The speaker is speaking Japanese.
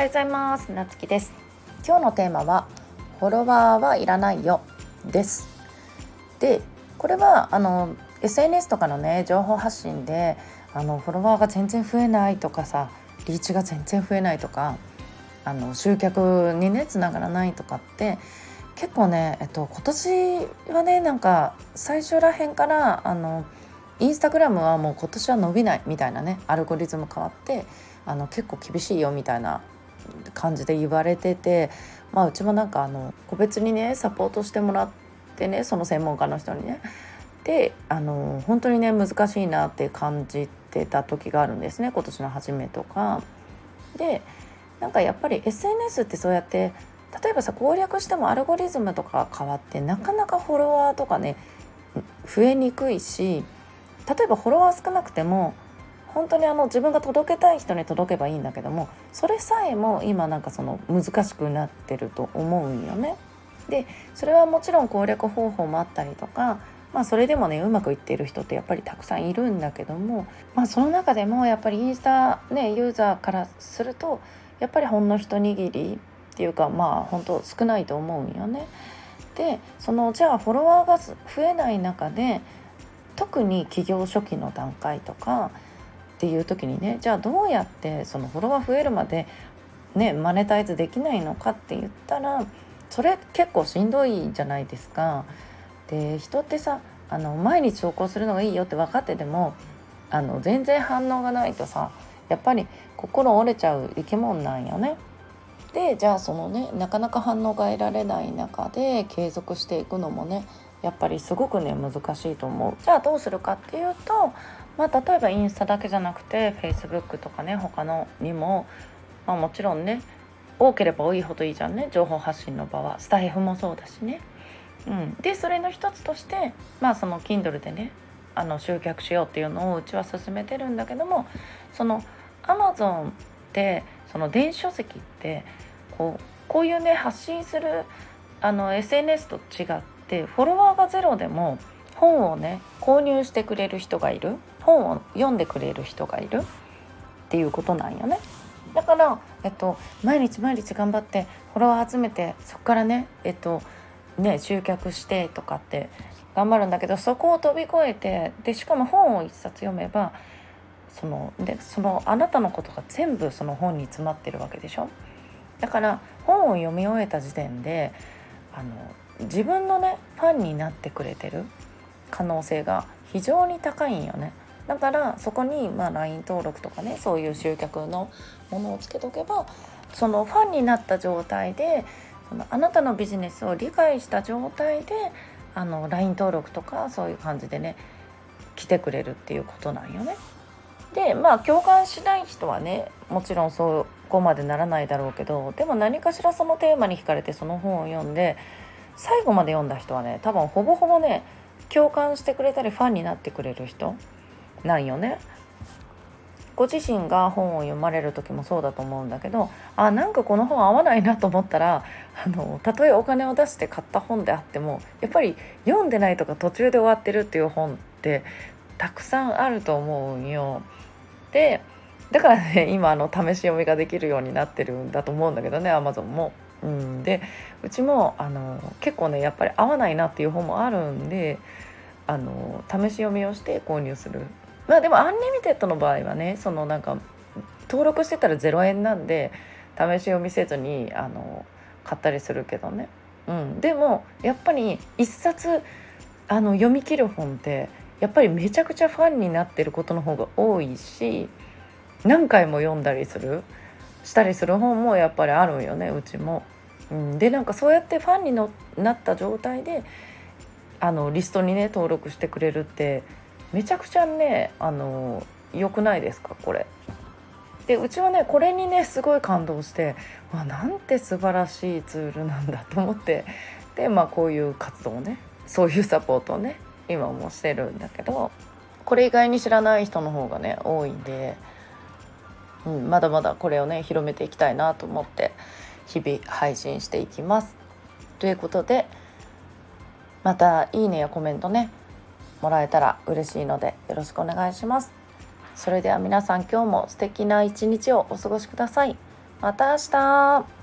はようございます。なつきです。今日のテーマはフォロワーはいらないよです。でこれはあの SNS とかのね情報発信であのフォロワーが全然増えないとかさリーチが全然増えないとかあの集客にねつながらないとかって結構ね、えっと、今年はねなんか最初らへんからあのインスタグラムはもう今年は伸びないみたいなねアルゴリズム変わってあの結構厳しいよみたいな感じで言われてて、まあ、うちもなんかあの個別にねサポートしてもらってねその専門家の人にね。であの本当にね難しいなって感じてた時があるんですね今年の初めとか。でなんかやっぱり SNS ってそうやって例えばさ攻略してもアルゴリズムとか変わってなかなかフォロワーとかね増えにくいし例えばフォロワー少なくても本当にあの自分が届けたい人に届けばいいんだけどもそれさえも今なんかその難しくなってると思うんよね。でそれはもちろん攻略方法もあったりとかまあそれでもねうまくいっている人ってやっぱりたくさんいるんだけども、まあ、その中でもやっぱりインスタねユーザーからするとやっぱりほんの一握りっていうかまあ本当少ないと思うんよね。でそのじゃあフォロワーが増えない中で特に企業初期の段階とかっていう時にねじゃあどうやってそのフォロワー増えるまでねマネタイズできないのかって言ったらそれ結構しんどいじゃないですか。で人ってさあの毎日投稿するのがいいよって分かっててもあの全然反応がないとさやっぱり心折れちゃう生き物なんよね。でじゃあそのねなかなか反応が得られない中で継続していくのもねやっぱりすごくね難しいと思う。じゃあどうするかっていうとまあ、例えばインスタだけじゃなくて Facebook とかね他のにも、まあ、もちろんね多ければ多いほどいいじゃんね情報発信の場はスタイフもそうだしね。うん、でそれの一つとしてまあその Kindle でねあの集客しようっていうのをうちは進めてるんだけどもその Amazon ってその電子書籍ってこうこういうね発信するあの SNS と違ってフォロワーがゼロでも本をね購入してくれる人がいる。本を読んでくれる人がいる。っていうことなんよね。だから、えっと、毎日毎日頑張ってフォロワー集めてそこからねえっとね集客してとかって頑張るんだけどそこを飛び越えてでしかも本を一冊読めばそのでそのあなたのことが全部その本に詰まってるわけでしょ。だから本を読み終えた時点であの自分のねファンになってくれてる可能性が非常に高いんよね。だからそこにまあ LINE 登録とかねそういう集客のものをつけとけばそのファンになった状態でそのあなたのビジネスを理解した状態であの LINE 登録とかそういう感じでね来てくれるっていうことなんよね。でまあ共感しない人はねもちろんそこまでならないだろうけどでも何かしらそのテーマに惹かれてその本を読んで最後まで読んだ人はね多分ほぼほぼね共感してくれたりファンになってくれる人なんよね。ご自身が本を読まれる時もそうだと思うんだけどあなんかこの本合わないなと思ったらあのたとえお金を出して買った本であってもやっぱり読んでないとか途中で終わってるっていう本ってたくさんあると思うんよ。でだからね今あの試し読みができるようになってるんだと思うんだけどね Amazon も。うん、でうちもあの結構ねやっぱり合わないなっていう本もあるんであの試し読みをして購入する。まあでもアンリミテッドの場合はねそのなんか登録してたら0円なんで試し読みせずにあの買ったりするけどね、うん、でもやっぱり一冊あの読み切る本ってやっぱりめちゃくちゃファンになってることの方が多いし何回も読んだりする。したりする本もやっぱりあるよねうちも。うん、でなんかそうやってファンにのなった状態であのリストにね登録してくれるってめちゃくちゃねあの良くないですかこれ。でうちはねこれにねすごい感動してわなんて素晴らしいツールなんだと思ってでまあこういう活動をねそういうサポートをね今もしてるんだけどこれ以外に知らない人の方がね多いんで、うん、まだまだこれをね広めていきたいなと思って日々配信していきます。ということでまたいいねやコメントねもらえたら嬉しいのでよろしくお願いします。それでは皆さん今日も素敵な一日をお過ごしください。また明日